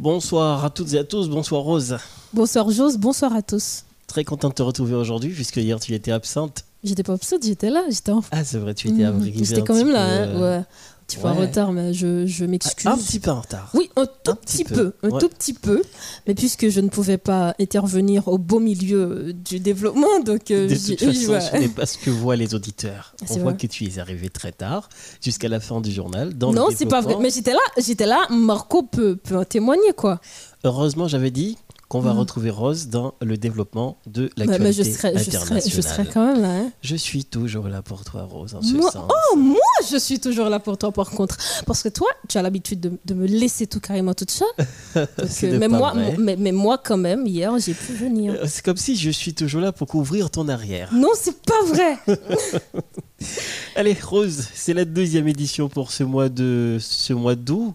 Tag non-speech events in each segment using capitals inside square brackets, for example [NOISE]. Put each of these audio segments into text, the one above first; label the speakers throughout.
Speaker 1: Bonsoir à toutes et à tous, bonsoir Rose.
Speaker 2: Bonsoir Jose, bonsoir à tous.
Speaker 1: Très content de te retrouver aujourd'hui, puisque hier tu étais absente.
Speaker 2: J'étais pas absente, j'étais là, j'étais en
Speaker 1: Ah, c'est vrai, tu étais
Speaker 2: Mhm.
Speaker 1: arrivée
Speaker 2: J'étais quand même là, hein,
Speaker 1: euh,
Speaker 2: ouais. Un petit peu en retard, mais je, je m'excuse.
Speaker 1: Un petit peu en retard.
Speaker 2: Oui, un tout
Speaker 1: Un petit
Speaker 2: petit
Speaker 1: peu,
Speaker 2: peu, un
Speaker 1: ouais.
Speaker 2: tout petit peu. Mais puisque je ne pouvais pas intervenir au beau milieu du développement, donc euh,
Speaker 1: De toute façon, ce n'est pas ce que voient les auditeurs.
Speaker 2: Ah,
Speaker 1: On voit que tu es arrivé très tard, jusqu'à la fin du journal. Dans
Speaker 2: Non, c'est pas vrai. Mais j'étais là, j'étais là. Marco peut, peut en témoigner, quoi.
Speaker 1: Heureusement, j'avais dit qu'on va
Speaker 2: Mhm.
Speaker 1: retrouver Rose dans le développement de
Speaker 2: Mais,
Speaker 1: l'actualité
Speaker 2: mais je serai, je serai,
Speaker 1: internationale.
Speaker 2: je serai quand même là. hein.
Speaker 1: Je suis toujours là pour toi, Rose, en ce
Speaker 2: Moi-
Speaker 1: sens.
Speaker 2: Oh, moi, je suis toujours là pour toi, par contre. Parce que toi, tu as l'habitude de, de me laisser tout carrément toute seule. [LAUGHS] Euh, mais, moi, mais, mais moi, quand même, hier, j'ai pu venir.
Speaker 1: Euh, C'est comme si je suis toujours là pour couvrir ton arrière.
Speaker 2: Non, c'est pas vrai. [LAUGHS] [LAUGHS]
Speaker 1: Allez, Rose, c'est la deuxième édition pour ce mois de ce mois d'août.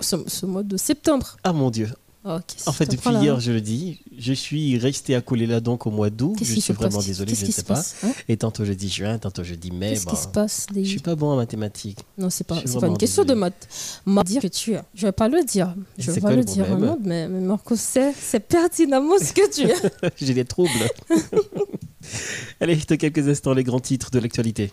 Speaker 2: Ce mois de septembre.
Speaker 1: Ah mon Dieu.
Speaker 2: Oh,
Speaker 1: En fait, depuis hier, je le dis, je suis resté accolé là donc au mois d'août. Je suis vraiment
Speaker 2: passe
Speaker 1: désolé, je ne sais pas.
Speaker 2: hein
Speaker 1: Et tantôt je dis juin, tantôt je dis mai.
Speaker 2: Qu'est-ce qui se passe
Speaker 1: je
Speaker 2: des...
Speaker 1: suis pas bon en mathématiques.
Speaker 2: Non, c'est pas,
Speaker 1: je
Speaker 2: pas
Speaker 1: vraiment
Speaker 2: une question
Speaker 1: désolé.
Speaker 2: de maths. Ma dire que tu es. Je vais pas le dire. Je vais pas
Speaker 1: le
Speaker 2: dire. Non, mais, mais Marco, c'est, c'est pertinemment ce que tu es. [LAUGHS]
Speaker 1: J'ai des troubles. [LAUGHS] Allez, dans quelques instants, les grands titres de l'actualité.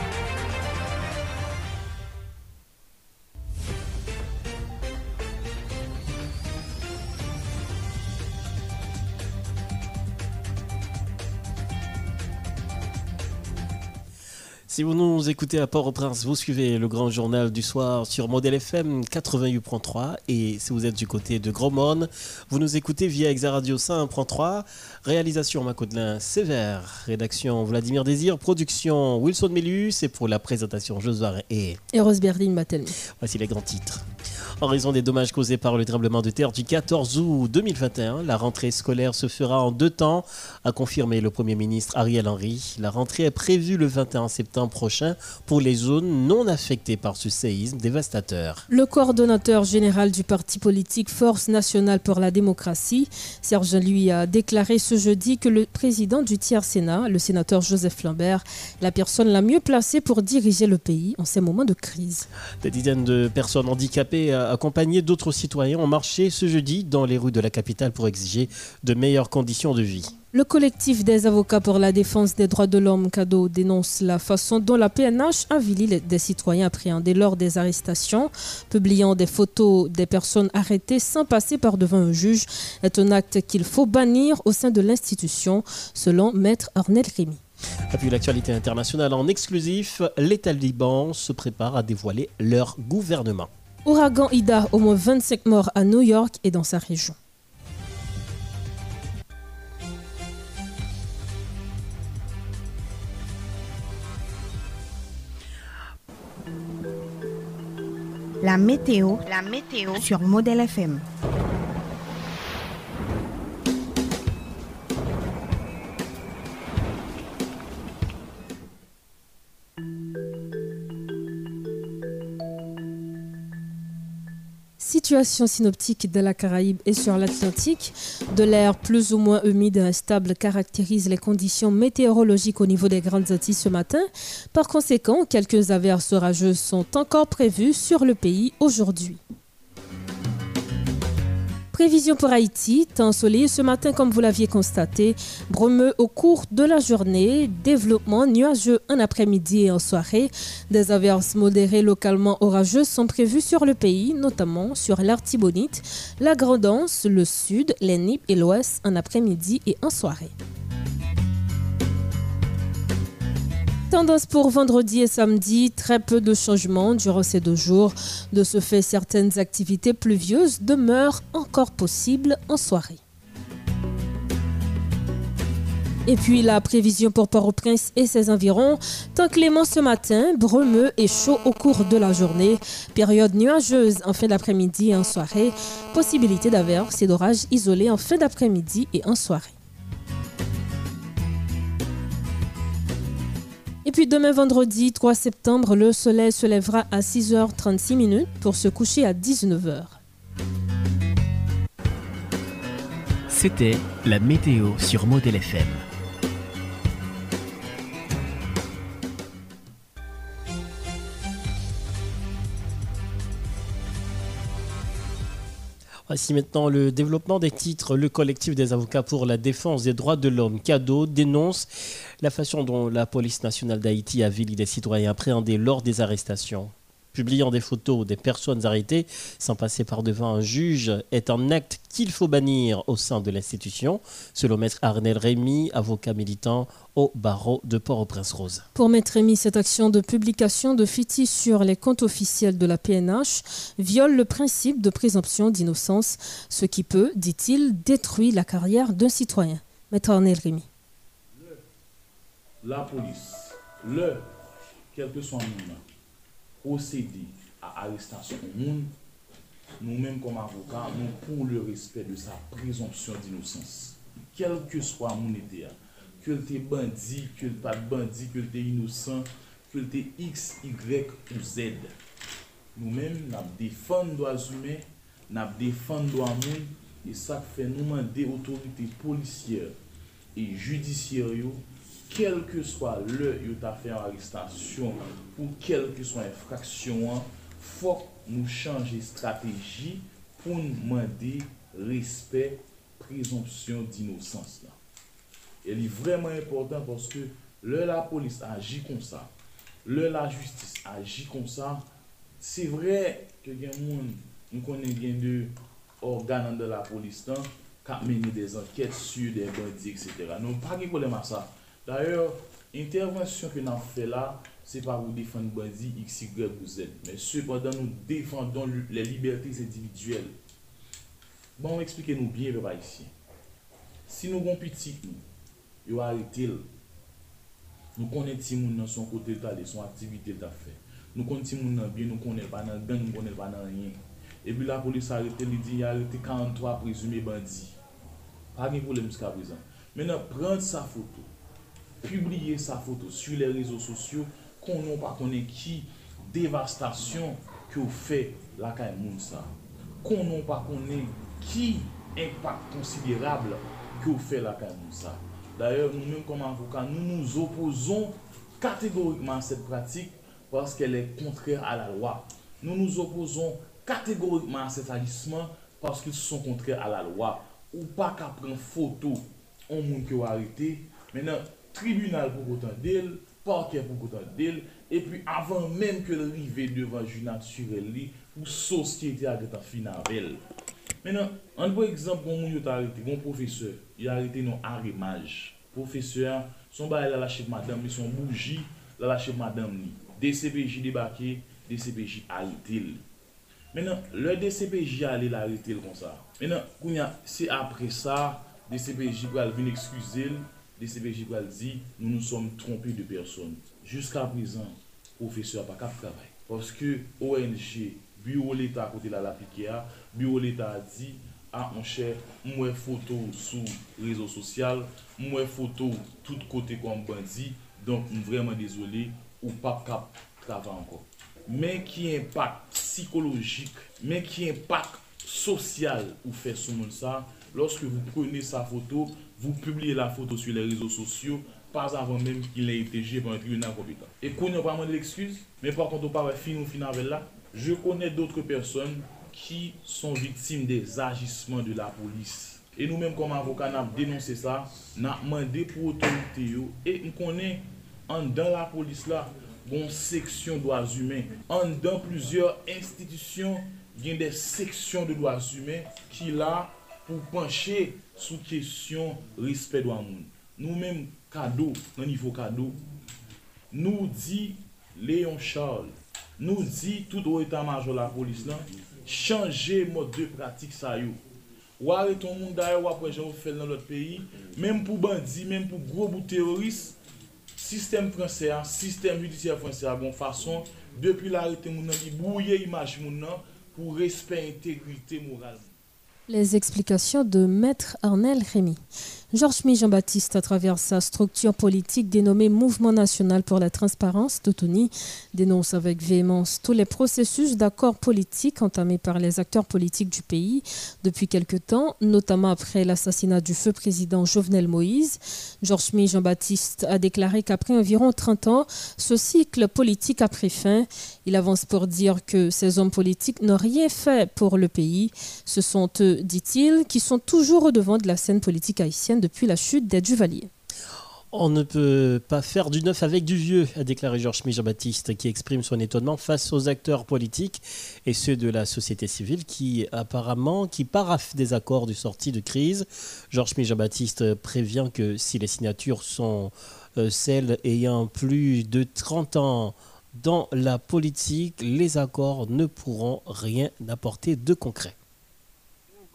Speaker 1: Si vous nous écoutez à Port-au-Prince, vous suivez le grand journal du soir sur Modèle FM 88.3 et si vous êtes du côté de Gromorne, vous nous écoutez via Exaradio 101.3, réalisation Macodelin Sévère, rédaction Vladimir Désir, production Wilson Mélus et pour la présentation Josué et
Speaker 2: Et Rose Berdine m'a tellement.
Speaker 1: Voici les grands titres. En raison des dommages causés par le tremblement de terre du 14 août 2021, la rentrée scolaire se fera en deux temps, a confirmé le Premier ministre Ariel Henry. La rentrée est prévue le 21 septembre prochain pour les zones non affectées par ce séisme dévastateur.
Speaker 2: Le coordonnateur général du parti politique Force nationale pour la démocratie, Serge lui a déclaré ce jeudi que le président du tiers Sénat, le sénateur Joseph Lambert, la personne la mieux placée pour diriger le pays en ces moments de crise.
Speaker 1: Des dizaines de personnes handicapées accompagnées d'autres citoyens ont marché ce jeudi dans les rues de la capitale pour exiger de meilleures conditions de vie.
Speaker 2: Le collectif des avocats pour la défense des droits de l'homme, CADO, dénonce la façon dont la PNH avilit des citoyens appréhendés lors des arrestations, publiant des photos des personnes arrêtées sans passer par devant un juge, est un acte qu'il faut bannir au sein de l'institution, selon Maître Arnel Rémy.
Speaker 1: Et puis l'actualité internationale en exclusif, les talibans se préparent à dévoiler leur gouvernement.
Speaker 2: Ouragan Ida, au moins 25 morts à New York et dans sa région.
Speaker 3: La météo, la météo sur Modèle FM.
Speaker 2: Situation synoptique de la Caraïbe et sur l'Atlantique. De l'air plus ou moins humide et instable caractérise les conditions météorologiques au niveau des Grandes Antilles ce matin. Par conséquent, quelques averses orageuses sont encore prévues sur le pays aujourd'hui. Prévision pour Haïti, temps ensoleillé ce matin comme vous l'aviez constaté, brumeux au cours de la journée, développement nuageux en après-midi et en soirée. Des averses modérées localement orageuses sont prévues sur le pays, notamment sur l'Artibonite, la Grandance, le sud, les et l'ouest en après-midi et en soirée. Tendance pour vendredi et samedi, très peu de changements durant ces deux jours. De ce fait, certaines activités pluvieuses demeurent encore possibles en soirée. Et puis la prévision pour Port-au-Prince et ses environs, temps clément ce matin, brumeux et chaud au cours de la journée, période nuageuse en fin d'après-midi et en soirée, possibilité d'averses et d'orages isolés en fin d'après-midi et en soirée. Et puis demain vendredi 3 septembre, le soleil se lèvera à 6h36 minutes pour se coucher à 19h.
Speaker 1: C'était la météo sur Model FM.
Speaker 4: Voici maintenant le développement des titres. Le collectif des avocats pour la défense des droits de l'homme, CADO, dénonce la façon dont la police nationale d'Haïti a vilé des citoyens appréhendés lors des arrestations publiant des photos des personnes arrêtées sans passer par devant un juge est un acte qu'il faut bannir au sein de l'institution, selon Maître Arnel Rémy, avocat militant au barreau de Port-au-Prince-Rose.
Speaker 2: Pour Maître Rémy, cette action de publication de fitis sur les comptes officiels de la PNH viole le principe de présomption d'innocence, ce qui peut, dit-il, détruire la carrière d'un citoyen. Maître Arnel Rémy.
Speaker 5: la police, le, quel que soit le monde, procéder à l'arrestation du monde, nous-mêmes comme avocats, nous pour le respect de sa présomption d'innocence. Quel que soit mon été, que tu es bandit, que tu pas bandit, que tu es innocent, que tu es X, Y ou Z. Nous-mêmes, nous défendons les droits humains, nous défendons les droits humains, et ça fait nous demander autorités policières et judiciaires kel ke swa le yo ta fè an arrestasyon ou kel ke swa infraksyon an, fòk nou chanje strategi pou nou mande respè prezompsyon d'inosans la. E li vreman important pwoske le la polis aji kon sa, le la justis aji kon sa, se vre ke gen moun nou konen gen de organan de la polis tan, kap meni de zanket su, de bandi, etc. Nou pa gen kolem a sa. D'ayor, intervensyon ke nan fe la, se pa ou defan bandi x, y ou z. Men se padan nou defan don le libertis individuel. Bon, eksplike nou bien ve ba isi. Si nou gon pitik nou, yo harite l, nou konen ti moun nan son kote l tale, son aktivite l ta fe. Nou konen ti moun nan bien, nou konen pa nan gang, nou konen pa nan yen. E pi la polis harite li di, harite 43 prezume bandi. Pa gen pou le miska prezant. Men nan pren sa foto. Publier sa photo sur les réseaux sociaux, qu'on n'a pas connaît qui dévastation que fait la caille. Qu'on n'a pas connaît qui impact considérable que fait la caille. D'ailleurs, nous-mêmes comme avocats, nous nous opposons catégoriquement à cette pratique parce qu'elle est contraire à la loi. Nous nous opposons catégoriquement à cet agissement parce qu'ils sont contraires à la loi. Ou pas qu'à prendre photo au monde arrêté. Maintenant, tribunal pou kote del, parke pou kote del, epi avan menm ke rive devan junat surel li, pou sosyete agata finavel. Menan, an pou ekzamp kon bon moun yo t'arete, kon profeseur, yo arete nou aremaj. Profeseur, son ba el alache madame li, son bouji lalache madame li. DCPJ debake, DCPJ arete li. Menan, le DCPJ ale l'arete li kon sa. Menan, koun ya, se apre sa, DCPJ pou al vin ekskuse li, DCPJ pral di, nou nou som trompi de person. Juska prezan, profeseur pa kap travay. Paske ONG, bureau l'Etat kote la l'apike a, bureau l'Etat a di, a ah, anche mwen foto sou rezo sosyal, mwen foto tout kote kon bandi, donk mwen vreman dezolé ou pap kap travay anko. Men ki impak psikologik, men ki impak sosyal ou fè sou moun sa, loske vous prene sa foto, vous publiez la photo sur les réseaux sociaux, pas avant même qu'il ait été jugé par un tribunal compétent. Et qu'on n'a pas demandé d'excuses, mais par contre, on parle fin ou fin avec là. Je connais d'autres personnes qui sont victimes des agissements de la police. E nou menm kom avoka nan ap denonse sa, nan ap mande pou otorite yo. E m konen, an dan la polis la, bon seksyon doaz humen. An dan plusieurs institisyon, gen de seksyon de doaz humen ki la pou panche sou kesyon respet do amoun. Nou menm kado, nan nivou kado, nou di Leon Charles, nou di tout ou etan majo la polis lan, chanje mod de pratik sa yo. Ware ton moun daye wapwe jan ou fel nan lot peyi, menm pou bandi, menm pou grobou teoris, sistem franse a, sistem judisye franse a bon fason, depi la rete moun nan li bouye imaj moun nan, pou respet integrite moral.
Speaker 2: Les explications de Maître Arnel Rémy. Georges Mi Jean-Baptiste, à travers sa structure politique dénommée Mouvement national pour la transparence d'Otoni, dénonce avec véhémence tous les processus d'accord politique entamés par les acteurs politiques du pays depuis quelque temps, notamment après l'assassinat du feu président Jovenel Moïse. Georges Mi Jean-Baptiste a déclaré qu'après environ 30 ans, ce cycle politique a pris fin. Il avance pour dire que ces hommes politiques n'ont rien fait pour le pays. Ce sont eux, dit-il, qui sont toujours au devant de la scène politique haïtienne depuis la chute des.
Speaker 1: On ne peut pas faire du neuf avec du vieux, a déclaré Georges Jean-Baptiste, qui exprime son étonnement face aux acteurs politiques et ceux de la société civile qui apparemment qui paraffent des accords de sortie de crise. Georges Jean-Baptiste prévient que si les signatures sont euh, celles ayant plus de 30 ans dans la politique, les accords ne pourront rien apporter de concret.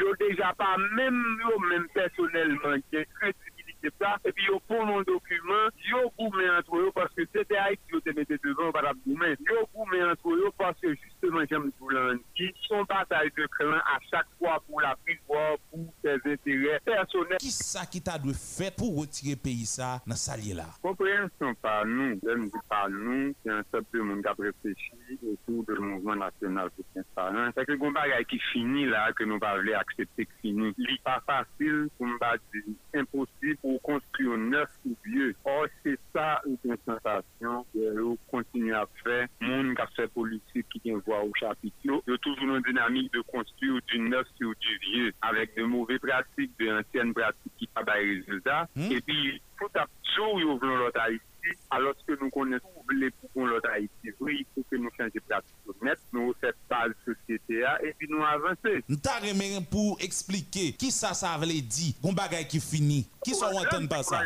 Speaker 6: yo deja pa menm yo menm personelman ke kredi septa, epi yo pou nou dokumen, yo pou men antro yo, paske sete a ek yo te mette devan para boumen, yo pou men antro yo, paske justement jem pou lan ki, son batal de kran a chak fwa pou la prizwa, pou ses interè personel.
Speaker 7: Ki sa ki ta dwe fet pou retire peyi sa nan salye la?
Speaker 6: Komprensyon pa nou, jen di pa nou, se an septe moun ka prefeshi, etou de mouvment nasyonal pou sen sa nan, se ke gomba ya ki fini la, ke nou pa vle aksepte ki fini, li pa fasil pou mba di imposib pou konstri ou neuf ou vieux. Or, c'est ça ou ten sensasyon ou kontinu ap fè. Moun ka fè politik ki ten vwa ou chapit yo. Yo toujou nou dinamik de konstri ou du neuf ou du vieux. Avèk de mouvè pratik, de ansyen pratik ki pa bay rezultat. Et pi, tout ap sou yo vlon lot Haïti, alos ke nou konen sou vle pou kon lot Haïti. Vri, pou ke nou chanje pratik net, nou fè pal sosyete a, epi nou avanse.
Speaker 7: Nta remen pou explike, ki sa sa vle di, goun bagay ki fini, ki sa wanten pa sa?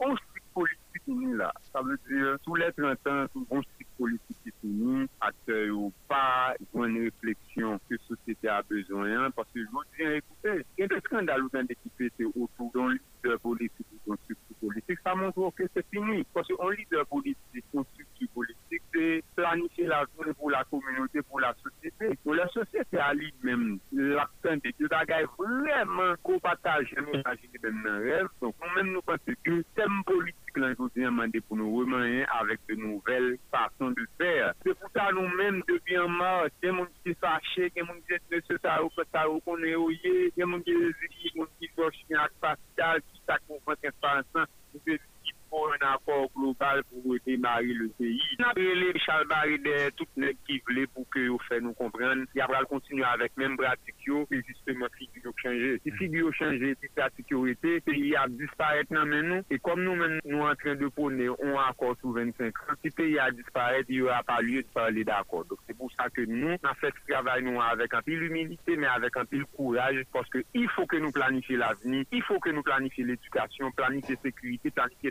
Speaker 6: Konstrik politik ni la, sa vle di, sou let rentan, konstrik politik ki fini, akte ou pa, goun refleksyon ke sosyete a bezoyan, parce joun diyan ekoute, gen de skandal ou gen de kipe se otou don li, lider politik ou son struktu politik, sa montrou ke se fini. Kose on lider politik, son struktu politik, se planifi la zone pou la komunote, pou la sosete. Pou la sosete a li men l'aktante, yo bagay vremen ko pataj, jemou sa jine ben nan rev. Son kon men nou pense ke tem politik lan jodi an mande pou nou remanyen avek de nouvel fason de fer. Se pou ta nou men devyen mar, gen moun ki fache, gen moun ki se sa ou, se sa ou konen ouye, gen moun ki lezi, gen moun ki foshin ak paskal, sa konpon transparansan, nou pe pou un akor global pou demari le peyi. Nabrele chalbari de tout nek ki vle pou ke yo fè nou kompren, y apra l kontinu avèk men pratik yo, pe justement figi yo chanje. Si figi yo chanje, si pratik yo ete, peyi a disparet nan men nou, e kom nou men nou an tren de pone, on akor sou 25 an, si peyi a disparet, yo a pa liye de parli d'akor. Se pou sa ke nou, nan fèk travay nou avèk an pil humilite, men avèk an pil kouraj, poske y fò ke nou planifi la veni, y fò ke nou planifi l'edukasyon, planifi sekurite, planifi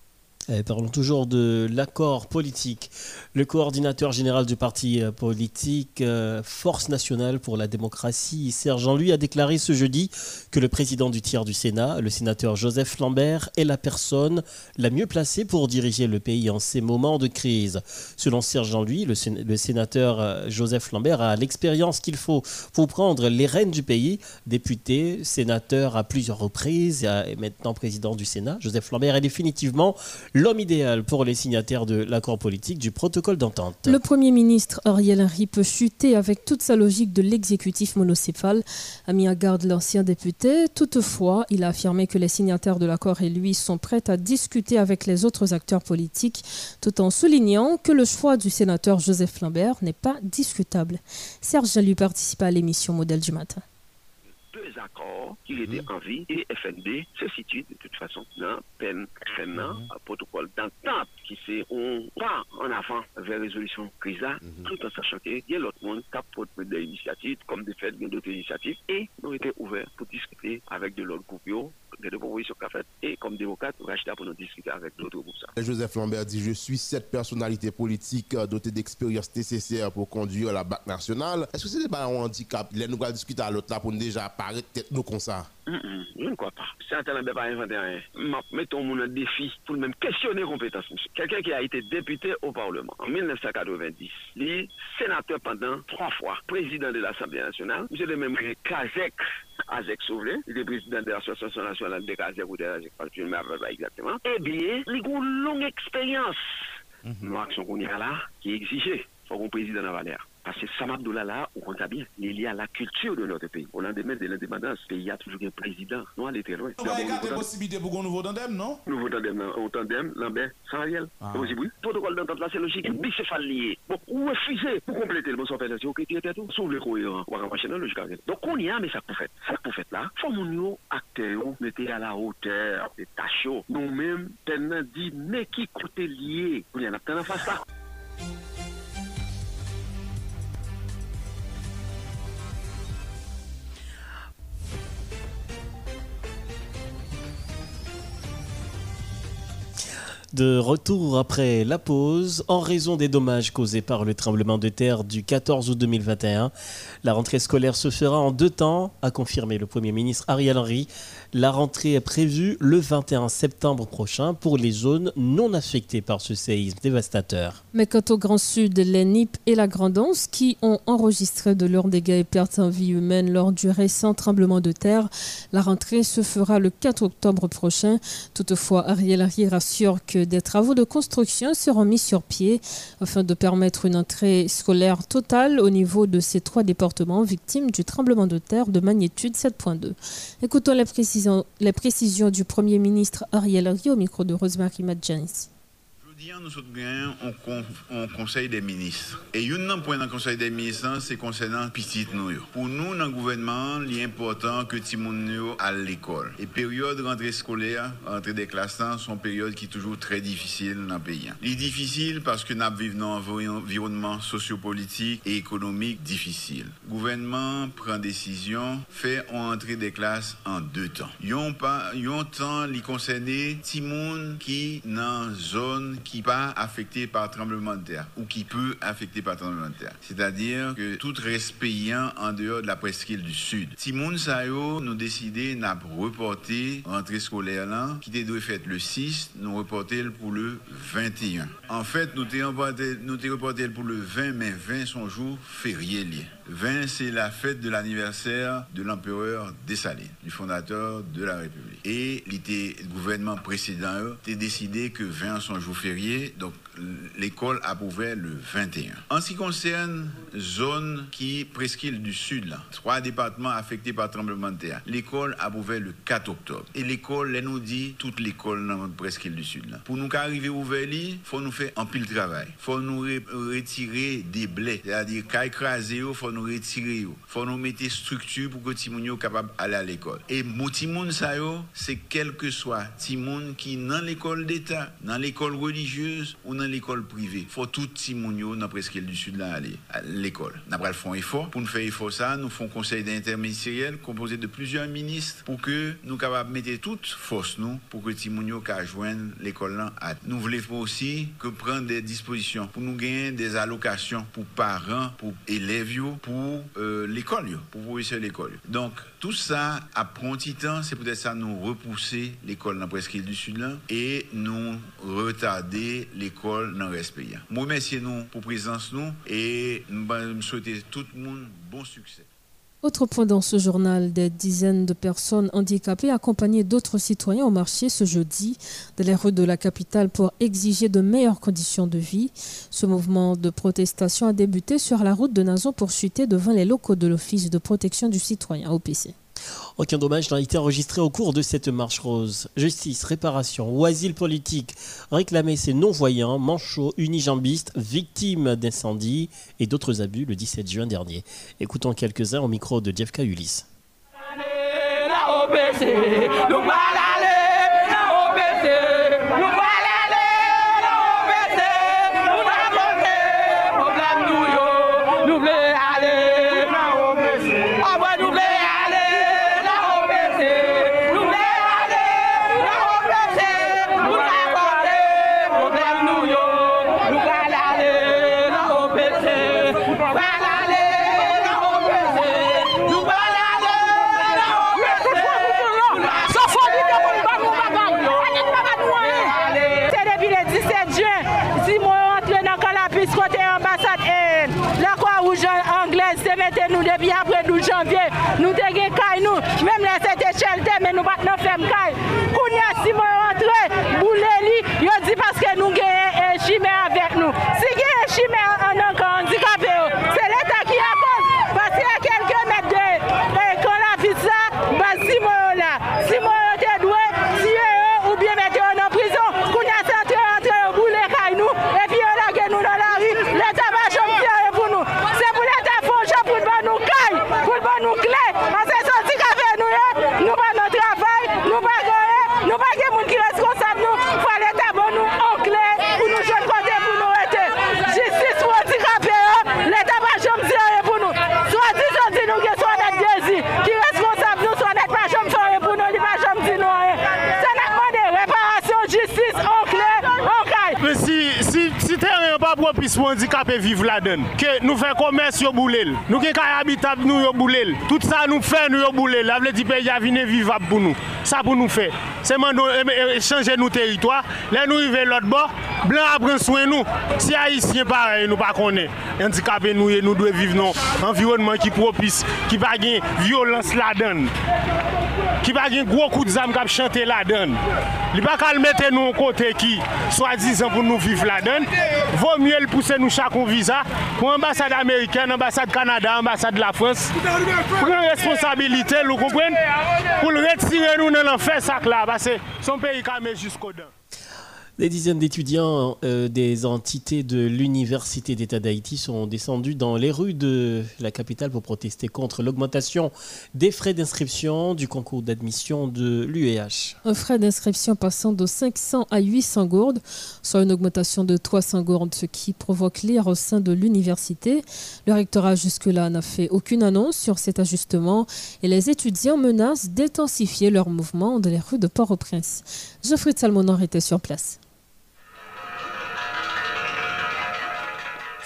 Speaker 1: Eh, parlons toujours de l'accord politique. Le coordinateur général du parti euh, politique euh, Force nationale pour la démocratie, Serge Jean-Louis, a déclaré ce jeudi que le président du tiers du Sénat, le sénateur Joseph Lambert, est la personne la mieux placée pour diriger le pays en ces moments de crise. Selon Serge Jean-Louis, le, sénateur euh, Joseph Lambert a l'expérience qu'il faut pour prendre les rênes du pays. Député, sénateur à plusieurs reprises et maintenant président du Sénat, Joseph Lambert est définitivement
Speaker 4: l'homme idéal pour les signataires de l'accord politique du protocole d'entente.
Speaker 2: Le Premier ministre Ariel Henry peut chuter avec toute sa logique de l'exécutif monocéphale, a mis à garde l'ancien député. Toutefois, il a affirmé que les signataires de l'accord et lui sont prêts à discuter avec les autres acteurs politiques, tout en soulignant que le choix du sénateur Joseph Lambert n'est pas discutable. Serge lui participe à l'émission Modèle du matin
Speaker 8: deux accords qui étaient en vie et FND se situe de toute façon dans peine extrême, un protocole d'entente qui c'est on pas en avant vers résolution crise tout en sachant qu'il y a l'autre monde qui a proposé des initiatives comme des faits d'autres initiatives et nous été ouverts pour discuter avec de l'autre groupe des propositions qu'a faites et comme démocrate, on va pour nous discuter avec d'autres groupes.
Speaker 9: Joseph Lambert dit Je suis cette personnalité politique euh, dotée d'expérience nécessaire pour conduire la Banque nationale. Est-ce que c'est pas un handicap? Les nous allons discuter à l'autre là pour déjà apparaître tête nous comme ça
Speaker 8: Je ne crois pas. C'est un talent pas inventé rien. Mettons mon défi pour même questionner compétence. Quelqu'un qui a été député au Parlement en 1990, il sénateur pendant trois fois, président de l'Assemblée nationale, monsieur le même Kazek AZEK Souvle, li de prezident de l'Association Nationale de Kazek ou de l'AZEK Palpil, mè apè pa exactement, eh e bie, li goun long eksperyans nou aksyon kon y a mm-hmm. la ki exije, fò kon prezident avalèr. Parce que Samad là, on compte bien, il est lié à la culture de notre pays. Au lendemain de l'indépendance, le pays a toujours un président. Non, elle était loin.
Speaker 7: On va regarder la possibilité pour un nouveau tandem, non?
Speaker 8: Nouveau tandem, un tandem, Lambert, sans Ariel.
Speaker 7: Ah.
Speaker 8: Oui. Protocole d'entente là, c'est logique. Bicéphale lié. Bon, ou refuser pour compléter le bon sans faire ok, qui était tout? Sauve le cohérent. On va dans logique. Donc, on y a, mais ça pour fait. Ça pour fait là. Faut mon acteur, mettez à la hauteur des tâches. Nous-mêmes, tellement dit, mais qui côté lié? On y en a tant en face là.
Speaker 4: De retour après la pause, en raison des dommages causés par le tremblement de terre du 14 août 2021, la rentrée scolaire se fera en deux temps, a confirmé le Premier ministre Ariel Henry. La rentrée est prévue le 21 septembre prochain pour les zones non affectées par ce séisme dévastateur.
Speaker 2: Mais quant au Grand Sud, les NIP et la Grandance, qui ont enregistré de lourds dégâts et pertes en vie humaine lors du récent tremblement de terre, la rentrée se fera le 4 octobre prochain. Toutefois, Ariel Henry rassure que des travaux de construction seront mis sur pied afin de permettre une entrée scolaire totale au niveau de ces trois départements victimes du tremblement de terre de magnitude 7.2. Écoutons les précisions, les précisions du Premier ministre Ariel Henry au micro de Rosemary Diyan
Speaker 10: nou sot gen yon konsey de minis. E yon nan pwen nan konsey de minis nan, se konsen nan pitit nou yo. Pou nou nan gouvenman, li important ke ti moun yo al l'ekol. E peryode rentre skole, rentre de klas nan, son peryode ki toujou tre difisil nan peyen. Li difisil paske nap vive nan environnement sosyo-politik e ekonomik difisil. Gouvenman pren desisyon, fe an rentre de klas an de tan. Yon, pa, yon tan li konsene ti moun ki nan zon ki qui pas affecté par tremblement de terre ou qui peut affecter par tremblement de terre. C'est-à-dire que tout reste payant en dehors de la presqu'île du Sud. Timoun Sayo nous décidé de reporter rentrée scolaire qui était fait le 6, nous reporter pour le 21. En fait, nous t'ai reporté, reporté pour le 20, mais 20 son jour férié. 20, c'est la fête de l'anniversaire de l'empereur Dessalines, du fondateur de la République. Et le gouvernement précédent a décidé que 20 son jour férié, donc l'école a ouvert le 21. En ce qui concerne zone qui presqu'île du sud, trois départements affectés par tremblement de terre, l'école a ouvert le 4 octobre. Et l'école, elle nous dit toute l'école dans presqu'île du sud. Pour nous arriver ouvert, il faut nous faire un pile travail. faut nous retirer des blés, c'est-à-dire qu'à écraser, il faut nous retirer. Il faut nous mettre structure pour que Timoun capable d'aller à l'école. Et Timoun, ça, c'est quel que soit Timoun qui dans l'école d'État, dans l'école religieuse ou dans l'école privée. faut tout Timoun dans presqu'île du sud là aller à l'école. Nous avons fait un effort. Pour nous faire effort ça, nous faisons un conseil d'interministériel composé de plusieurs ministres pour que nous capables mettre toute force nous pour que Timoun puisse joindre l'école là. Nous voulons aussi que prendre des dispositions pour nous gagner des allocations pour parents, pour élèves, pour euh, l'école, pour professeurs l'école. Donc tout ça apprend petit temps, c'est peut-être ça nous repousser l'école dans presqu'île du sud et nous retarder l'école dans le respect. Moi, merci nous pour présence nous et nous souhaiter tout le monde bon succès.
Speaker 2: Autre point dans ce journal, des dizaines de personnes handicapées accompagnées d'autres citoyens ont marché ce jeudi dans les rues de la capitale pour exiger de meilleures conditions de vie. Ce mouvement de protestation a débuté sur la route de Nazon pour chuter devant les locaux de l'Office de protection du citoyen OPC.
Speaker 11: Aucun dommage n'a été enregistré au cours de cette marche rose. Justice, réparation ou asile politique réclamaient ces non-voyants, manchots, unijambistes, victimes d'incendies et d'autres abus le 17 juin dernier. Écoutons quelques-uns au micro de Jeff Men
Speaker 12: si teren pa propis pou handikap e viv la den, ke nou fe komers yo boulel, nou ke kaya abitab nou yo boulel, tout sa nou fe nou yo boulel, la vle di pe yavine vivab pou nou. Sa pou nou fe. Seman nou e, chanje nou teritwa, le nou rive lot bo, blan apren souen nou. Si a isyen pare nou pa konen, handikap e nou ye nou dwe viv nou, environman ki propis, ki pa gen violans la den. ki pa gen gwo kout zam kap chante la den. Li pa kal mette nou kote ki swa dizan pou nou viv la den. Vò mye l pousse nou chakon viza pou ambasade Ameriken, ambasade Kanada, ambasade la Frans. Pren responsabilite, lou kompren, pou l retire nou nan an fè sak la. Basè, son peyi kame jisko den.
Speaker 11: Des dizaines d'étudiants euh, des entités de l'Université d'État d'Haïti sont descendus dans les rues de la capitale pour protester contre l'augmentation des frais d'inscription du concours d'admission de l'UEH.
Speaker 2: Un frais d'inscription passant de 500 à 800 gourdes, soit une augmentation de 300 gourdes, ce qui provoque l'ire au sein de l'université. Le rectorat jusque-là n'a fait aucune annonce sur cet ajustement et les étudiants menacent d'intensifier leur mouvement dans les rues de Port-au-Prince. Geoffrey Salmonor était sur place.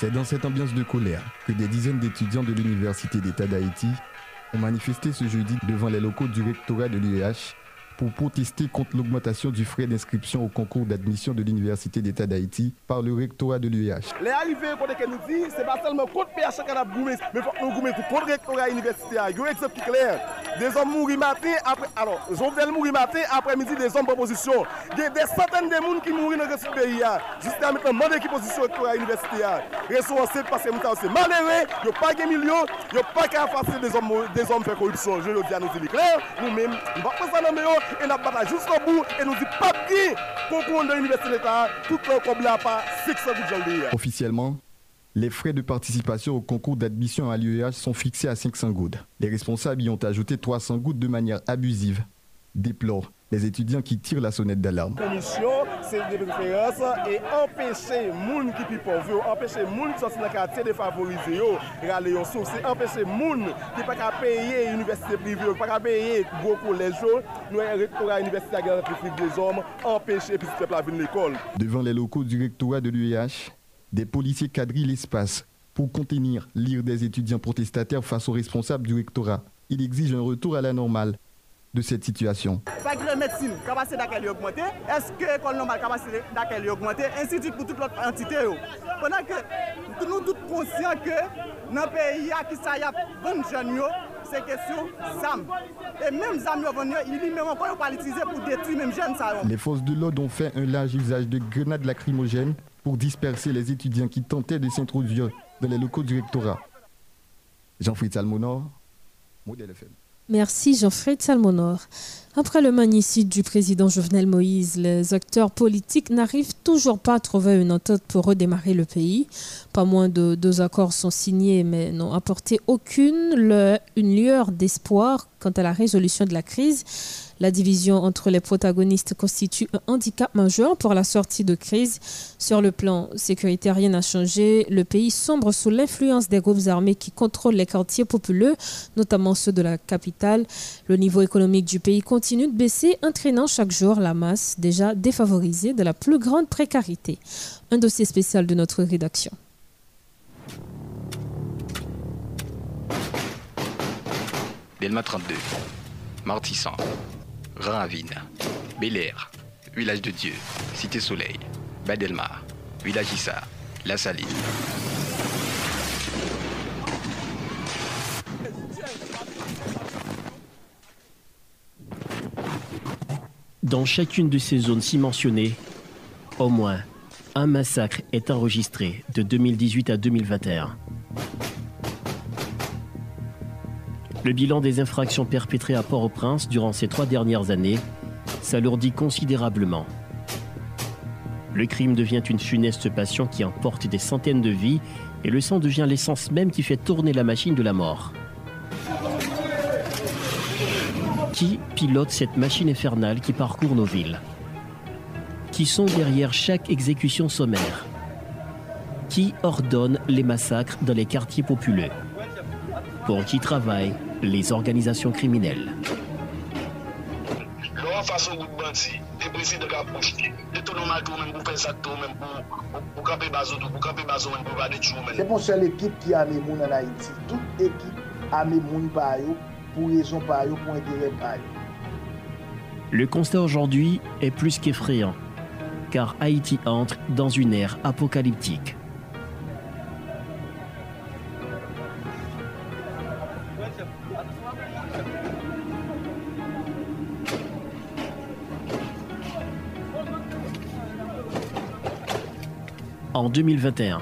Speaker 13: C'est dans cette ambiance de colère que des dizaines d'étudiants de l'Université d'État d'Haïti ont manifesté ce jeudi devant les locaux du rectorat de l'UEH pour protester contre l'augmentation du frais d'inscription au concours d'admission de l'Université d'État d'Haïti par le rectorat de l'UEH.
Speaker 14: Les arrivées que nous dit, c'est pas seulement contre PH mais contre le rectorat universitaire. Il y a un exemple clair. Des hommes mourent matin, après, alors, Jovenel mourir matin, après-midi, des hommes proposition. Il y a des centaines de monde qui mourent dans ce pays. Jusqu'à maintenant, demandez qui position rectorat universitaire. Ressourcé parce que c'est malheureux, il n'y a pas de millions, il n'y a pas qu'à faire des hommes, des hommes faire corruption. Je le dis à nous dire clair, nous-mêmes, nous ne pas ça et nous battu jusqu'au bout et nous dit pas de concours de l'université d'État, tout le comme là pas 600 gouttes
Speaker 13: Officiellement, les frais de participation au concours d'admission à l'UEH sont fixés à 500 gouttes. Les responsables y ont ajouté 300 gouttes de manière abusive, déplore les étudiants qui tirent la sonnette d'alarme.
Speaker 14: La mission, c'est de préférence et empêcher les gens qui sont pauvres, empêcher les gens qui sont dans le quartier défavorisé, râler c'est empêcher les gens qui ne peuvent pas payer l'université privée, qui ne peuvent pas payer gros collège, nous, rectorat universitaire de des hommes, empêcher les peuple à venir l'école.
Speaker 13: Devant les locaux du rectorat de l'UEH, des policiers quadrillent l'espace pour contenir l'ire des étudiants protestataires face aux responsables du rectorat. Il exige un retour à la normale de cette situation.
Speaker 14: Faculté médecine, capacité d'accueil augmenté. Est-ce que l'école normale, capacité d'accueil augmenté, ainsi de pour toute l'autre entité. Pendant que nous tous conscients que dans le pays, qui ça y a 20 jeunes, se kesyon zam. E menm zam yo ven yo, ili menm anpon yo pal itize pou detri menm jen sa yo.
Speaker 13: Les forces de l'ordre ont fait un large usage de grenades lacrymogènes pour disperser les étudiants qui tentaient de s'introduire dans les locaux du rectorat. Jean-Fritz Almonor, Modèle FM.
Speaker 2: Merci Jean-Fred Salmonor. Après le magnicide du président Jovenel Moïse, les acteurs politiques n'arrivent toujours pas à trouver une entente pour redémarrer le pays. Pas moins de deux accords sont signés mais n'ont apporté aucune une lueur d'espoir quant à la résolution de la crise. La division entre les protagonistes constitue un handicap majeur pour la sortie de crise. Sur le plan sécuritaire, rien n'a changé. Le pays sombre sous l'influence des groupes armés qui contrôlent les quartiers populeux, notamment ceux de la capitale. Le niveau économique du pays continue de baisser, entraînant chaque jour la masse déjà défavorisée de la plus grande précarité. Un dossier spécial de notre rédaction.
Speaker 15: Delma 32, Martissan, Ravine, Bel Air, Village de Dieu, Cité Soleil, Badelma, Village Issa, La Saline.
Speaker 4: Dans chacune de ces zones ci mentionnées, au moins un massacre est enregistré de 2018 à 2021. Le bilan des infractions perpétrées à Port-au-Prince durant ces trois dernières années s'alourdit considérablement. Le crime devient une funeste passion qui emporte des centaines de vies et le sang devient l'essence même qui fait tourner la machine de la mort. Qui pilote cette machine infernale qui parcourt nos villes? Qui sont derrière chaque exécution sommaire? Qui ordonne les massacres dans les quartiers populeux? Pour qui travaillent les organisations criminelles
Speaker 16: Lò fason gout bandi, de prezident ka poujte, de tout nou matou men pou fè sak tou men pou pou kampe bazo tou, pou kampe bazo men pou bade chou men.
Speaker 17: Se pon sel ekip ki ame moun an Haiti. Tout ekip ame moun pa yo, pou rezon pa yo, pou intérêt pa yo.
Speaker 4: Le constat aujourd'hui est plus qu'effrayant, car Haïti entre dans une ère apocalyptique. En 2021,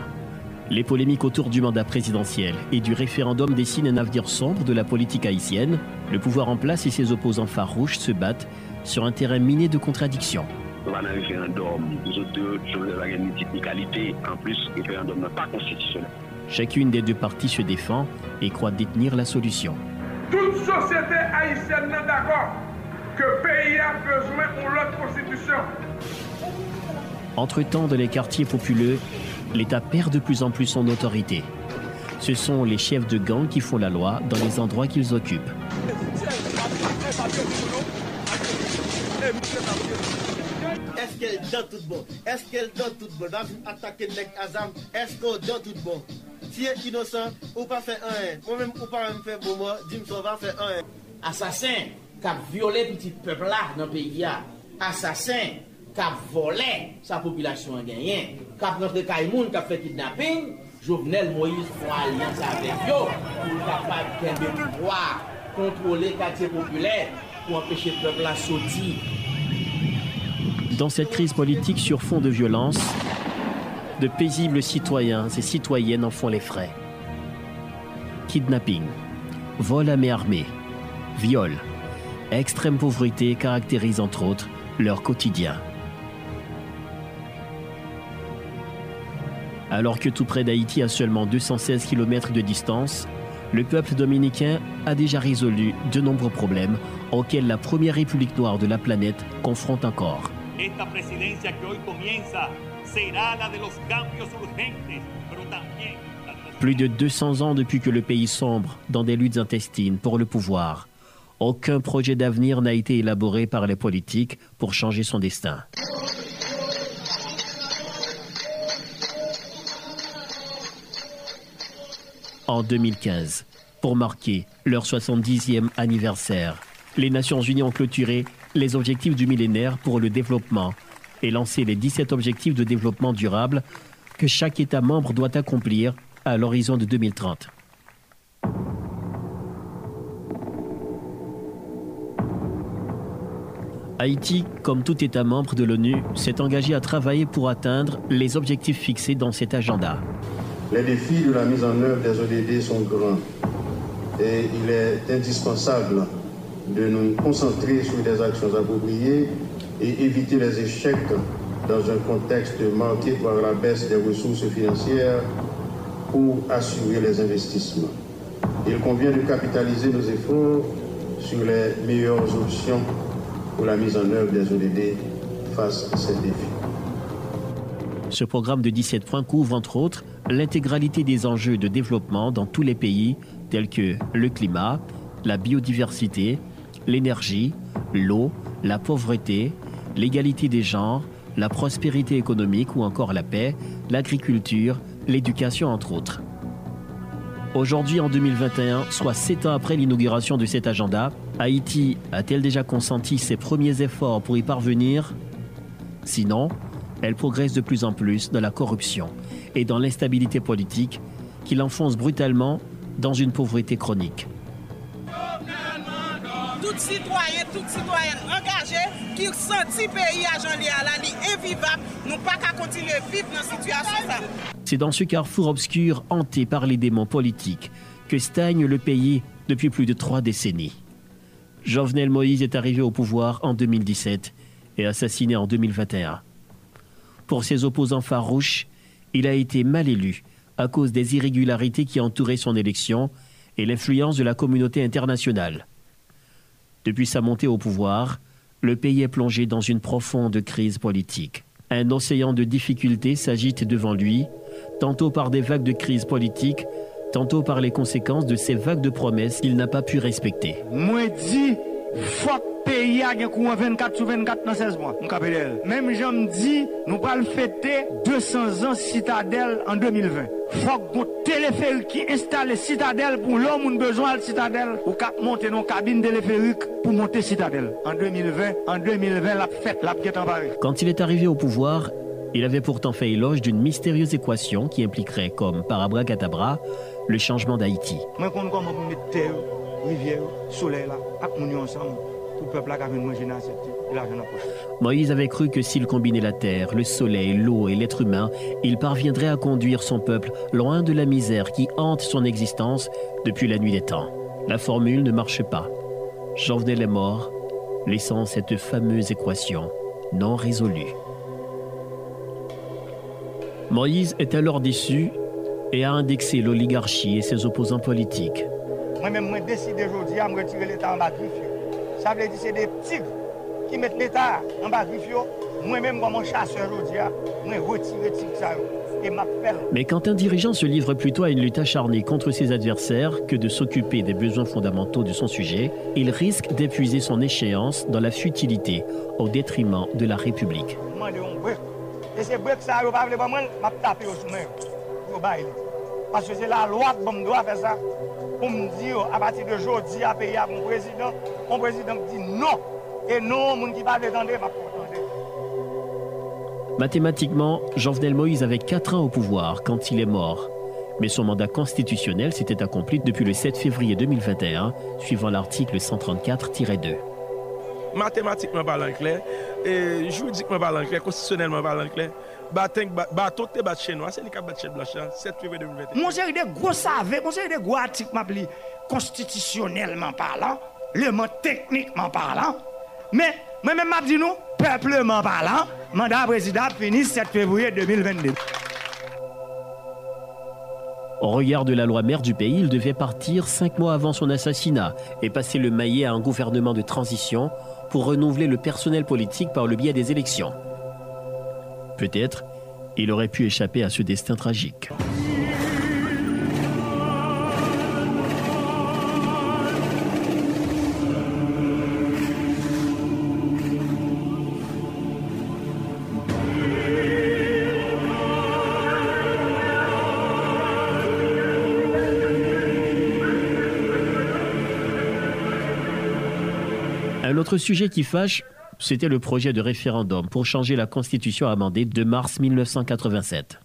Speaker 4: les polémiques autour du mandat présidentiel et du référendum dessinent un avenir sombre de la politique haïtienne. Le pouvoir en place et ses opposants farouches se battent sur un terrain miné de contradictions.
Speaker 8: Référendum, technicalité. En plus, référendum n'est pas constitutionnel.
Speaker 4: Chacune des deux parties se défend et croit détenir la solution.
Speaker 18: Toute société haïtienne n'est d'accord que le pays a besoin de l'autre constitution.
Speaker 4: Entre-temps, dans les quartiers populeux, l'État perd de plus en plus son autorité. Ce sont les chefs de gang qui font la loi dans les endroits qu'ils occupent.
Speaker 19: Est-ce qu'elle donne tout bon? Est-ce qu'elle donne tout bon? Dans une attaque de nek Azam, est-ce qu'on donne tout bon? Si est innocent, ou pas fait un Moi-même, ou pas même fait pour moi, dis-moi, va faire un
Speaker 20: Assassin qui a violé petit peuple là dans le pays. Assassin qui a volé sa population en gagné. Qui a qui a fait kidnapping. Jovenel Moïse font alliance avec eux pour capable de pouvoir contrôler le quartier populaire pour empêcher le peuple à sortir.
Speaker 4: Dans cette crise politique sur fond de violence, de paisibles citoyens et citoyennes en font les frais. Kidnapping, vol à main armée, viol, extrême pauvreté caractérisent entre autres leur quotidien. Alors que tout près d'Haïti, à seulement 216 km de distance, le peuple dominicain a déjà résolu de nombreux problèmes auxquels la première république noire de la planète confronte encore. Plus de 200 ans depuis que le pays sombre dans des luttes intestines pour le pouvoir. Aucun projet d'avenir n'a été élaboré par les politiques pour changer son destin. en 2015. Pour marquer leur 70e anniversaire, les Nations Unies ont clôturé les objectifs du millénaire pour le développement et lancé les 17 objectifs de développement durable que chaque État membre doit accomplir à l'horizon de 2030. Haïti, comme tout État membre de l'ONU, s'est engagé à travailler pour atteindre les objectifs fixés dans cet agenda.
Speaker 21: Les défis de la mise en œuvre des ODD sont grands et il est indispensable de nous concentrer sur des actions appropriées et éviter les échecs dans un contexte marqué par la baisse des ressources financières pour assurer les investissements. Il convient de capitaliser nos efforts sur les meilleures options pour la mise en œuvre des ODD face à ces défis.
Speaker 4: Ce programme de 17 points couvre entre autres l'intégralité des enjeux de développement dans tous les pays tels que le climat, la biodiversité, l'énergie, l'eau, la pauvreté, l'égalité des genres, la prospérité économique ou encore la paix, l'agriculture, l'éducation entre autres. Aujourd'hui, en 2021, soit sept ans après l'inauguration de cet agenda, Haïti a-t-elle déjà consenti ses premiers efforts pour y parvenir? Sinon, elle progresse de plus en plus dans la corruption et dans l'instabilité politique qui l'enfonce brutalement dans une pauvreté chronique.
Speaker 22: Tout citoyen, tout citoyen engagé qui pays à la invivable, nous pas qu'à continuer à vivre dans cette situation.
Speaker 4: C'est dans ce carrefour obscur hanté par les démons politiques que stagne le pays depuis plus de trois décennies. Jovenel Moïse est arrivé au pouvoir en 2017 et assassiné en 2021. Pour ses opposants farouches, il a été mal élu à cause des irrégularités qui entouraient son élection et l'influence de la communauté internationale. Depuis sa montée au pouvoir, le pays est plongé dans une profonde crise politique. Un océan de difficultés s'agite devant lui, tantôt par des vagues de crise politique, tantôt par les conséquences de ces vagues de promesses qu'il n'a pas pu respecter.
Speaker 23: Pays a 24 sur 24 dans 16 mois. Même j'en dit, nous allons fêter 200 ans citadelle en 2020. Faut qu'on téléphérique qui installe citadelle pour l'homme qui besoin de citadelle ou qu'à monter nos cabines téléphériques pour monter citadelle. En 2020, en 2020, la fête, la pièce en Paris.
Speaker 4: Quand il est arrivé au pouvoir, il avait pourtant fait éloge d'une mystérieuse équation qui impliquerait, comme par abracadabra, le changement d'Haïti.
Speaker 23: Moi, je comment mettre là.
Speaker 4: Moïse avait cru que s'il combinait la terre, le soleil, l'eau et l'être humain, il parviendrait à conduire son peuple loin de la misère qui hante son existence depuis la nuit des temps. La formule ne marche pas. Jovenel est mort, laissant cette fameuse équation non résolue. Moïse est alors déçu et a indexé l'oligarchie et ses opposants politiques.
Speaker 23: Moi-même, moi décidé aujourd'hui à me retirer l'État en ça veut dire que c'est des tigres qui mettent l'État en bas de Moi-même, comme un chasseur aujourd'hui, moi, retire les tigres ça.
Speaker 4: Mais quand un dirigeant se livre plutôt à une lutte acharnée contre ses adversaires que de s'occuper des besoins fondamentaux de son sujet, il risque d'épuiser son échéance dans la futilité au détriment de la République.
Speaker 23: Parce que c'est la loi qui doit faire ça pour me dire à partir de aujourd'hui à payer à mon président, mon président dit non. Et non, mon qui va détendre, va
Speaker 4: Mathématiquement, Jean-Venel Moïse avait 4 ans au pouvoir quand il est mort. Mais son mandat constitutionnel s'était accompli depuis le 7 février 2021, suivant l'article 134-2.
Speaker 14: Mathématiquement parlant clair, et juridiquement parlant clair, constitutionnellement parlant clair, bateau te bat chez nous, c'est le cas bat chez blanche, 7 février 2021.
Speaker 23: Mon série de gros savés, mon série de gros articles m'appelé constitutionnellement parlant, le mot techniquement parlant, mais moi-même m'a dit nous, peuplement parlant, mandat président fini 7 février 2022.
Speaker 4: Au regard de la loi mère du pays, il devait partir cinq mois avant son assassinat et passer le maillet à un gouvernement de transition pour renouveler le personnel politique par le biais des élections. Peut-être, il aurait pu échapper à ce destin tragique. Un autre sujet qui fâche, c'était le projet de référendum pour changer la constitution amendée de mars 1987.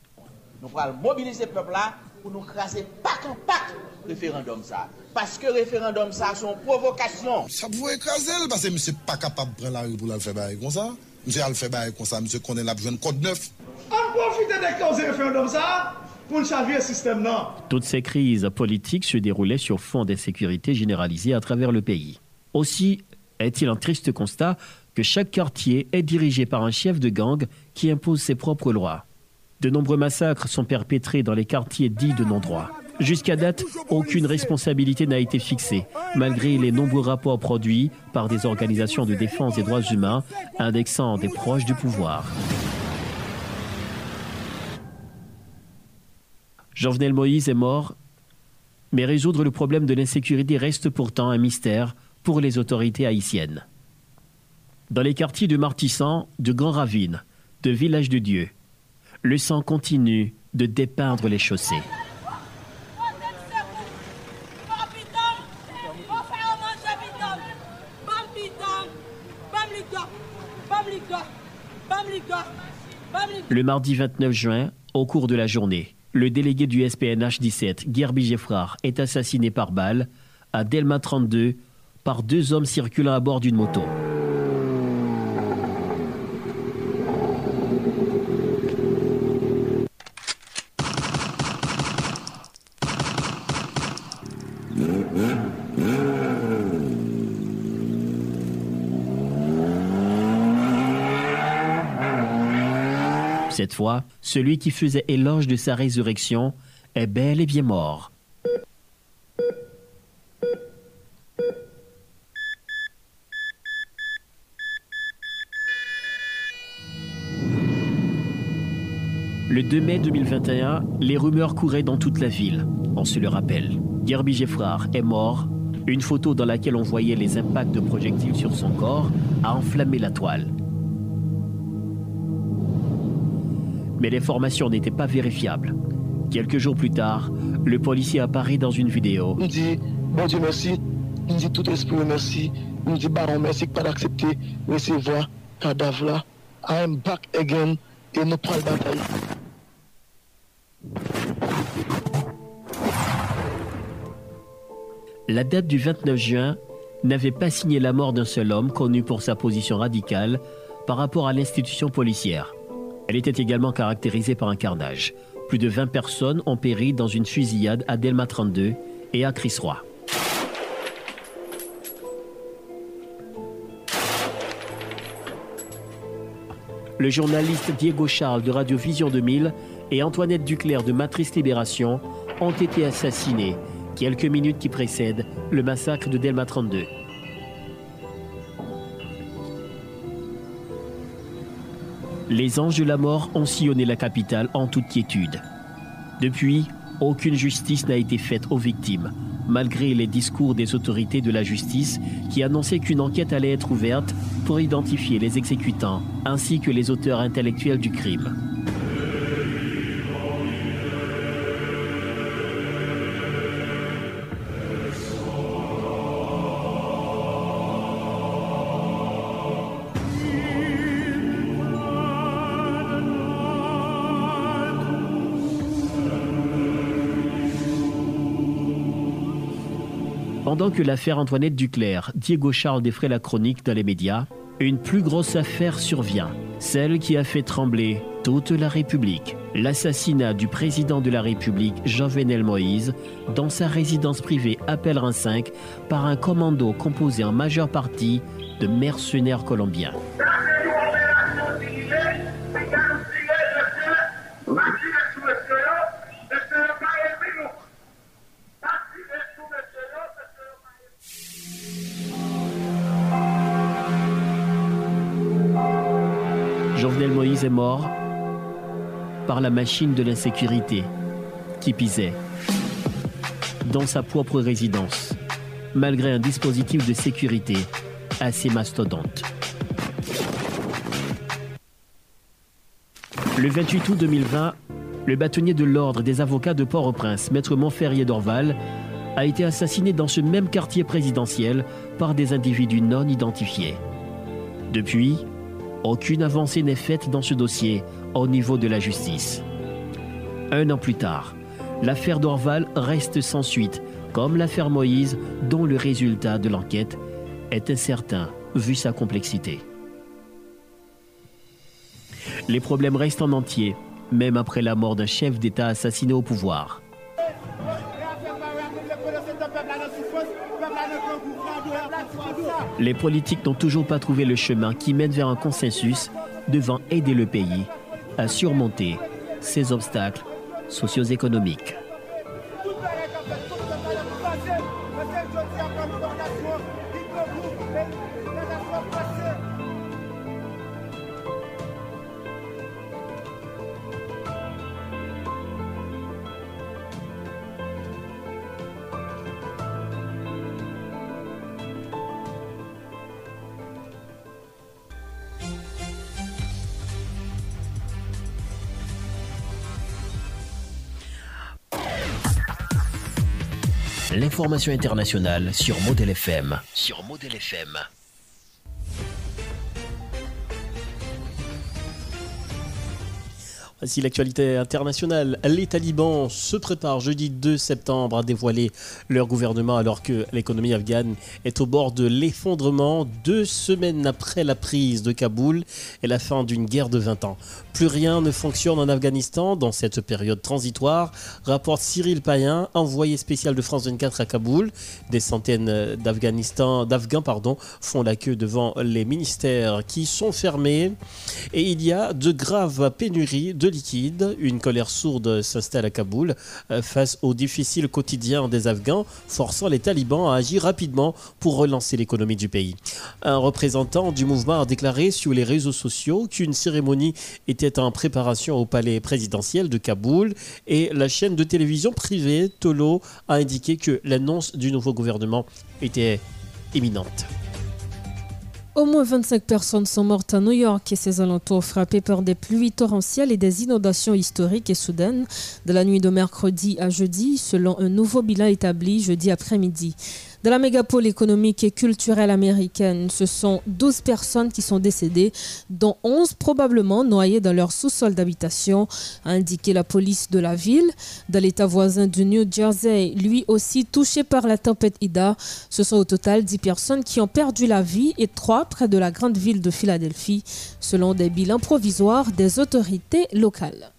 Speaker 20: Nous allons mobiliser le peuple là pour nous craser pack en pack référendum ça. Parce que référendum ça, son provocation.
Speaker 24: Ça pouvait écraser, parce que monsieur pas capable de prendre la rue pour le faire comme ça. Monsieur a le fait bailler comme ça, monsieur connaît la besoin de code neuf.
Speaker 23: On profite de causes référendum ça pour changer le système non.
Speaker 4: Toutes ces crises politiques se déroulaient sur fond d'insécurité généralisée à travers le pays. Aussi est-il un triste constat que chaque quartier est dirigé par un chef de gang qui impose ses propres lois? De nombreux massacres sont perpétrés dans les quartiers dits de non-droit. Jusqu'à date, aucune responsabilité n'a été fixée, malgré les nombreux rapports produits par des organisations de défense des droits humains indexant des proches du pouvoir. Jovenel Moïse est mort, mais résoudre le problème de l'insécurité reste pourtant un mystère pour les autorités haïtiennes. Dans les quartiers de Martissan, de Grand Ravine, de Village de Dieu, le sang continue de dépeindre les chaussées. Le mardi 29 juin, au cours de la journée, le délégué du SPNH 17, Gerbi Geffrard, est assassiné par balle à Delma 32 par deux hommes circulant à bord d'une moto. Cette fois, celui qui faisait éloge de sa résurrection est bel et bien mort. Le 2 mai 2021, les rumeurs couraient dans toute la ville. On se le rappelle. Gerby Geffrard est mort. Une photo dans laquelle on voyait les impacts de projectiles sur son corps a enflammé la toile. Mais l'information n'était pas vérifiable. Quelques jours plus tard, le policier apparaît dans une vidéo.
Speaker 25: Il dit, bon Dieu merci, il dit tout esprit merci, il dit baron merci pas d'accepter cadavre là. I back again et nous bataille.
Speaker 4: La date du 29 juin n'avait pas signé la mort d'un seul homme connu pour sa position radicale par rapport à l'institution policière. Elle était également caractérisée par un carnage. Plus de 20 personnes ont péri dans une fusillade à Delma 32 et à Crisroy. Le journaliste Diego Charles de Radio Vision 2000 et Antoinette Duclerc de Matrice Libération ont été assassinés quelques minutes qui précèdent le massacre de Delma 32. Les anges de la mort ont sillonné la capitale en toute quiétude. Depuis, aucune justice n'a été faite aux victimes, malgré les discours des autorités de la justice qui annonçaient qu'une enquête allait être ouverte pour identifier les exécutants ainsi que les auteurs intellectuels du crime. Pendant que l'affaire Antoinette Duclerc, Diego Charles défrait la chronique dans les médias, une plus grosse affaire survient, celle qui a fait trembler toute la République. L'assassinat du président de la République, Jovenel Moïse, dans sa résidence privée à Pèlerin 5 par un commando composé en majeure partie de mercenaires colombiens. La machine de l'insécurité qui pisait dans sa propre résidence, malgré un dispositif de sécurité assez mastodonte. Le 28 août 2020, le bâtonnier de l'ordre des avocats de Port-au-Prince, maître Montferrier d'Orval, a été assassiné dans ce même quartier présidentiel par des individus non identifiés. Depuis, aucune avancée n'est faite dans ce dossier au niveau de la justice. Un an plus tard,
Speaker 1: l'affaire d'Orval reste sans suite, comme l'affaire Moïse, dont le résultat de l'enquête est incertain vu sa complexité. Les problèmes restent en entier, même après la mort d'un chef d'État assassiné au pouvoir. Les politiques n'ont toujours pas trouvé le chemin qui mène vers un consensus devant aider le pays à surmonter ces obstacles socio-économiques. L'information internationale sur Model FM. Sur Model FM. Voici l'actualité internationale. Les talibans se préparent jeudi 2 septembre à dévoiler leur gouvernement alors que l'économie afghane est au bord de l'effondrement deux semaines après la prise de Kaboul et la fin d'une guerre de 20 ans. Plus rien ne fonctionne en Afghanistan dans cette période transitoire, rapporte Cyril Payen, envoyé spécial de France 24 à Kaboul. Des centaines d'Afghans font la queue devant les ministères qui sont fermés et il y a de graves pénuries de liquide. Une colère sourde s'installe à Kaboul euh, face au difficile quotidien des Afghans, forçant les talibans à agir rapidement pour relancer l'économie du pays. Un représentant du mouvement a déclaré sur les réseaux sociaux qu'une cérémonie était en préparation au palais présidentiel de Kaboul et la chaîne de télévision privée Tolo a indiqué que l'annonce du nouveau gouvernement était imminente.
Speaker 2: Au moins 25 personnes sont mortes à New York et ses alentours frappées par des pluies torrentielles et des inondations historiques et soudaines de la nuit de mercredi à jeudi, selon un nouveau bilan établi jeudi après-midi. De la mégapole économique et culturelle américaine, ce sont 12 personnes qui sont décédées, dont 11 probablement noyées dans leur sous-sol d'habitation, a indiqué la police de la ville. Dans l'état voisin du New Jersey, lui aussi touché par la tempête Ida, ce sont au total 10 personnes qui ont perdu la vie et 3 près de la grande ville de Philadelphie, selon des bilans provisoires des autorités locales.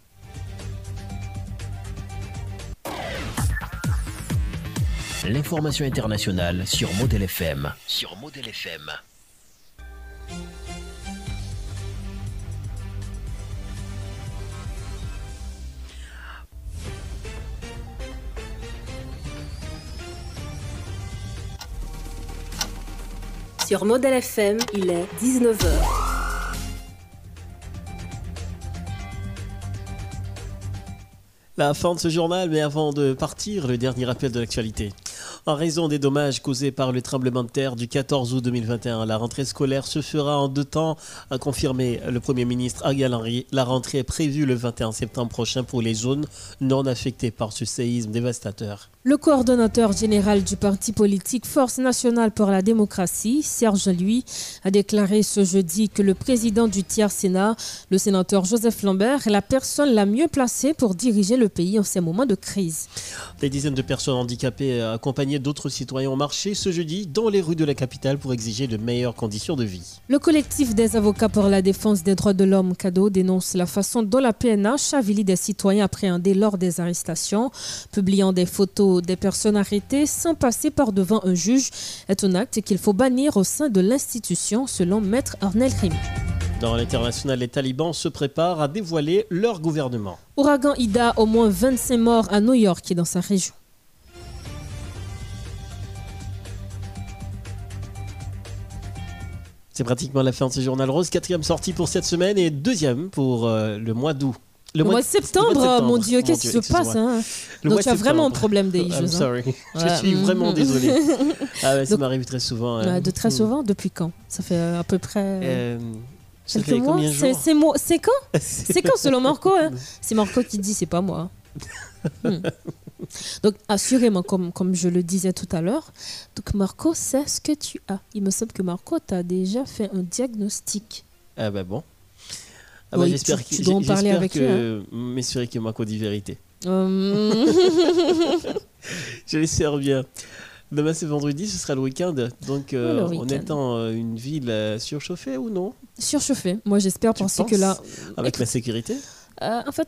Speaker 1: L'information internationale sur Model FM. Sur Model FM.
Speaker 2: Sur Model FM, il est 19h.
Speaker 1: La fin de ce journal, mais avant de partir, le dernier rappel de l'actualité. En raison des dommages causés par le tremblement de terre du 14 août 2021, la rentrée scolaire se fera en deux temps, a confirmé le Premier ministre Ariel Henry. La rentrée est prévue le 21 septembre prochain pour les zones non affectées par ce séisme dévastateur.
Speaker 2: Le coordonnateur général du parti politique Force nationale pour la démocratie, Serge Lui, a déclaré ce jeudi que le président du tiers Sénat, le sénateur Joseph Lambert, est la personne la mieux placée pour diriger le pays en ces moments de crise.
Speaker 1: Des dizaines de personnes handicapées accompagnées d'autres citoyens ont marché ce jeudi dans les rues de la capitale pour exiger de meilleures conditions de vie.
Speaker 2: Le collectif des avocats pour la défense des droits de l'homme, CADO, dénonce la façon dont la PNH avilit des citoyens appréhendés lors des arrestations, publiant des photos des personnes arrêtées sans passer par devant un juge est un acte qu'il faut bannir au sein de l'institution, selon Maître Arnel Rim.
Speaker 1: Dans l'international, les talibans se préparent à dévoiler leur gouvernement.
Speaker 2: Ouragan Ida, au moins 25 morts à New York et dans sa région.
Speaker 1: C'est pratiquement la fin de ce journal rose. Quatrième sortie pour cette semaine et deuxième pour euh, le mois d'août.
Speaker 2: Le, mois, de septembre, mon Dieu, qu'est-ce qui se passe hein Donc tu as vraiment un problème des [LAUGHS]
Speaker 1: I'm sorry. Je suis vraiment [LAUGHS] désolé. ah ouais, ça m'arrive très souvent.
Speaker 2: Hein. de très souvent Depuis quand? Ça fait à peu près... Euh,
Speaker 1: ça fait combien de jours?
Speaker 2: C'est quand? [LAUGHS] C'est quand selon Marco hein? C'est Marco qui dit, c'est pas moi. Hmm. [LAUGHS] Donc, assurément, comme, comme je le disais tout à l'heure, donc Marco c'est ce que tu as. Il me semble que Marco t'a déjà fait un diagnostic.
Speaker 1: Ah ben bon. Ah bah, j'espère que, tu dois en parler avec que hein. Marco dit vérité.
Speaker 2: Hum. [LAUGHS] [LAUGHS]
Speaker 1: Je l'espère bien. Demain c'est vendredi, ce sera le week-end. Donc euh,
Speaker 2: Oh, le
Speaker 1: en
Speaker 2: week-end.
Speaker 1: étant euh, une ville euh, surchauffée ou non?
Speaker 2: Surchauffé, moi j'espère
Speaker 1: Tu
Speaker 2: parce que là.
Speaker 1: Avec la sécurité?
Speaker 2: En fait,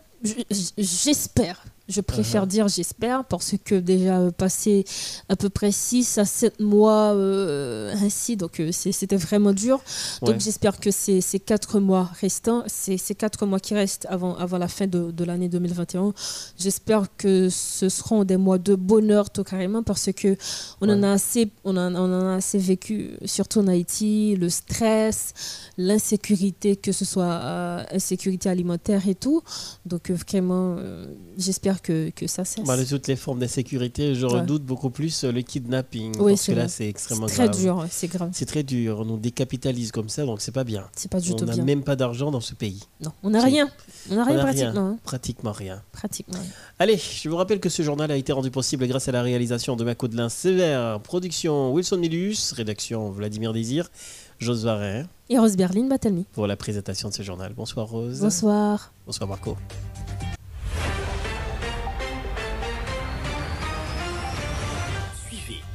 Speaker 2: j'espère. Je préfère
Speaker 1: Uh-huh.
Speaker 2: dire j'espère parce que déjà euh, passé à peu près 6 à 7 mois euh, ainsi, donc euh, c'était vraiment dur. Donc j'espère que ces, ces 4 mois restants, ces, ces 4 mois qui restent avant, avant la fin de, de l'année 2021, j'espère que ce seront des mois de bonheur tout carrément parce que on, en, a assez, on, en, on en a assez vécu, surtout en Haïti, le stress, l'insécurité, que ce soit euh, insécurité alimentaire et tout. Donc vraiment, euh, j'espère que, que ça cesse.
Speaker 1: Bah, de toutes les formes d'insécurité, je
Speaker 2: Ouais.
Speaker 1: redoute beaucoup plus euh, le kidnapping.
Speaker 2: Oui,
Speaker 1: parce que là, c'est extrêmement
Speaker 2: C'est très
Speaker 1: grave.
Speaker 2: dur, c'est grave.
Speaker 1: C'est très dur. On nous décapitalise comme ça, donc c'est pas bien.
Speaker 2: C'est pas du
Speaker 1: on
Speaker 2: tout
Speaker 1: n'a
Speaker 2: bien.
Speaker 1: même pas d'argent dans ce pays.
Speaker 2: Non, on n'a rien. On n'a rien
Speaker 1: a
Speaker 2: pratiquement. hein.
Speaker 1: Pratiquement rien.
Speaker 2: Pratiquement.
Speaker 1: Allez, je vous rappelle que ce journal a été rendu possible grâce à la réalisation de Mako Delin Sévère, production Wilson Milius, rédaction Vladimir Désir, Jose Varin
Speaker 2: Et Rose Berlin Batelmi.
Speaker 1: pour la présentation de ce journal. Bonsoir Rose.
Speaker 2: Bonsoir.
Speaker 1: Bonsoir Marco.